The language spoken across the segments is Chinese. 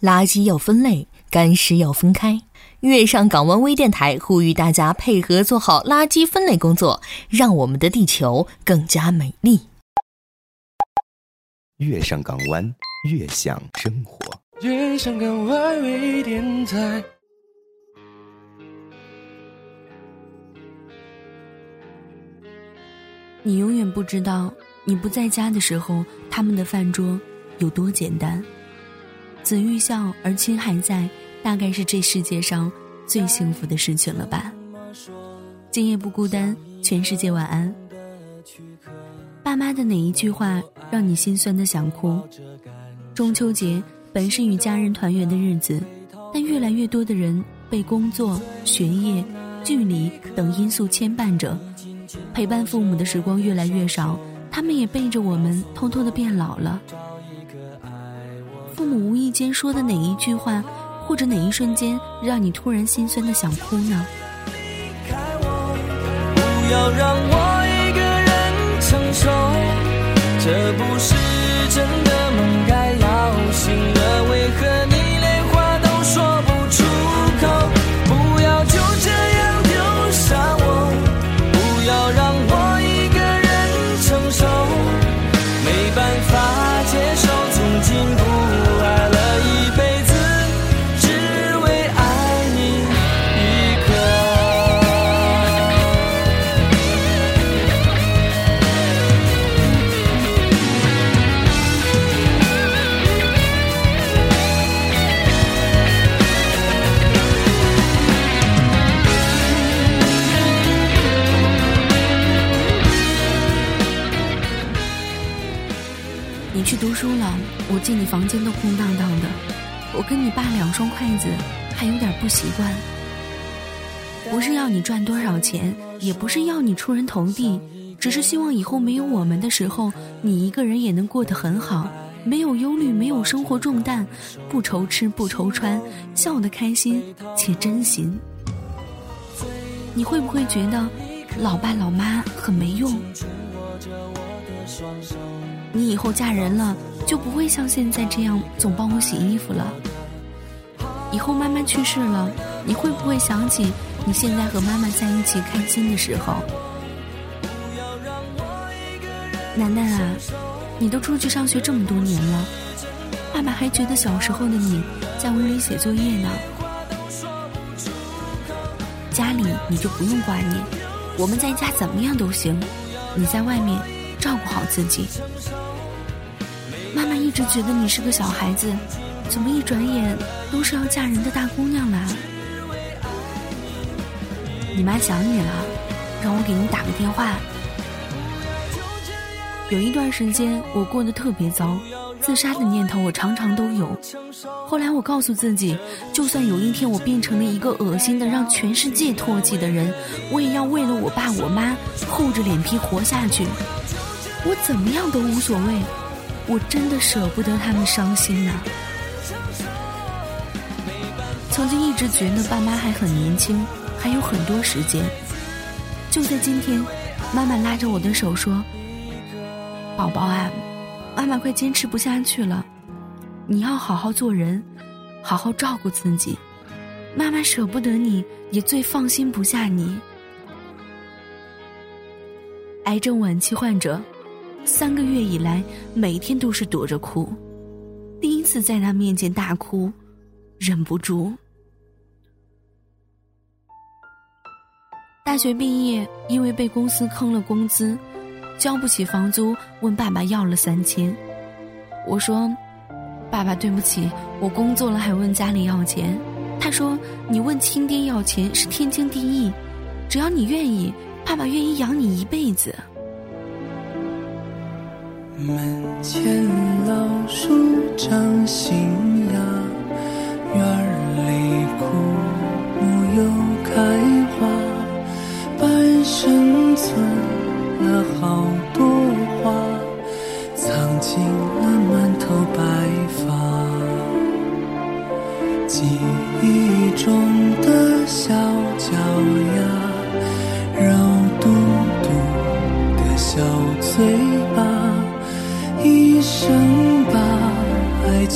垃圾要分类，干湿要分开。月上港湾微电台呼吁大家配合做好垃圾分类工作，让我们的地球更加美丽。月上港湾，悦享生活。月上港湾微电台。你永远不知道，你不在家的时候，他们的饭桌有多简单。子欲孝而亲还在，大概是这世界上最幸福的事情了吧。今夜不孤单，全世界晚安。爸妈的哪一句话让你心酸的想哭？中秋节本是与家人团圆的日子，但越来越多的人被工作、学业、距离等因素牵绊着。陪伴父母的时光越来越少，他们也背着我们偷偷的变老了。父母无意间说的哪一句话，或者哪一瞬间，让你突然心酸的想哭呢？不要让我一个人承受，这不是真的你去读书了，我进你房间都空荡荡的。我跟你爸两双筷子，还有点不习惯。不是要你赚多少钱，也不是要你出人头地，只是希望以后没有我们的时候，你一个人也能过得很好，没有忧虑，没有生活重担，不愁吃不愁穿，笑得开心且真心。你会不会觉得老爸老妈很没用？你以后嫁人了，就不会像现在这样总帮我洗衣服了。以后妈妈去世了，你会不会想起你现在和妈妈在一起开心的时候？楠楠啊，你都出去上学这么多年了，爸爸还觉得小时候的你在屋里写作业呢。家里你就不用挂念，我们在家怎么样都行，你在外面照顾好自己。妈妈一直觉得你是个小孩子，怎么一转眼都是要嫁人的大姑娘了？你妈想你了，让我给你打个电话。有一段时间我过得特别糟，自杀的念头我常常都有。后来我告诉自己，就算有一天我变成了一个恶心的让全世界唾弃的人，我也要为了我爸我妈厚着脸皮活下去。我怎么样都无所谓。我真的舍不得他们伤心呐。曾经一直觉得爸妈还很年轻，还有很多时间。就在今天，妈妈拉着我的手说：“宝宝啊，妈妈快坚持不下去了，你要好好做人，好好照顾自己。妈妈舍不得你，也最放心不下你。”癌症晚期患者。三个月以来，每天都是躲着哭。第一次在他面前大哭，忍不住。大学毕业，因为被公司坑了工资，交不起房租，问爸爸要了三千。我说：“爸爸，对不起，我工作了还问家里要钱。”他说：“你问亲爹要钱是天经地义，只要你愿意，爸爸愿意养你一辈子。”门前老树长新芽，院里枯木又开花，半生存了好多话，藏进了满头白发。记忆中的小脚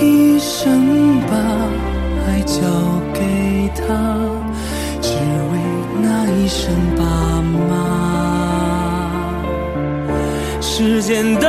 一生把爱交给他，只为那一声爸妈。时间都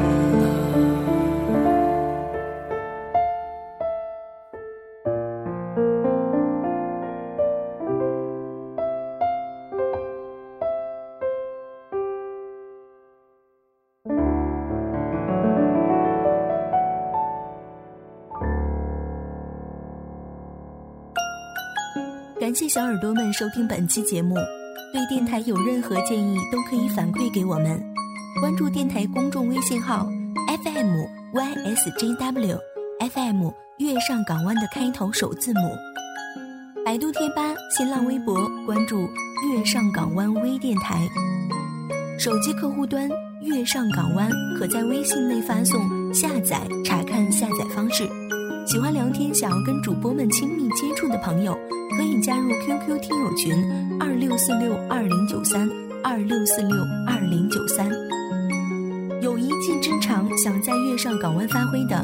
感谢小耳朵们收听本期节目，对电台有任何建议都可以反馈给我们。关注电台公众微信号 FM YSJW FM 月上港湾的开头首字母。百度贴吧、新浪微博关注月上港湾微电台。手机客户端月上港湾可在微信内发送下载查看下载方式。喜欢聊天、想要跟主播们亲密接触的朋友，可以加入 QQ 听友群二六四六二零九三二六四六二零九三。有一技之长想在月上港湾发挥的，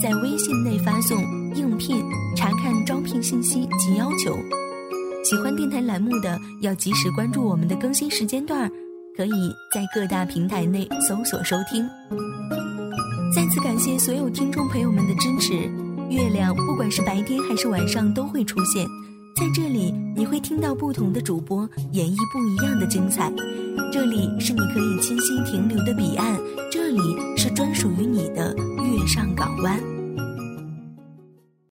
在微信内发送“应聘”查看招聘信息及要求。喜欢电台栏目的，要及时关注我们的更新时间段，可以在各大平台内搜索收听。再次感谢所有听众朋友们的支持。月亮不管是白天还是晚上都会出现，在这里你会听到不同的主播演绎不一样的精彩。这里是你可以清晰停留的彼岸，这里是专属于你的月上港湾。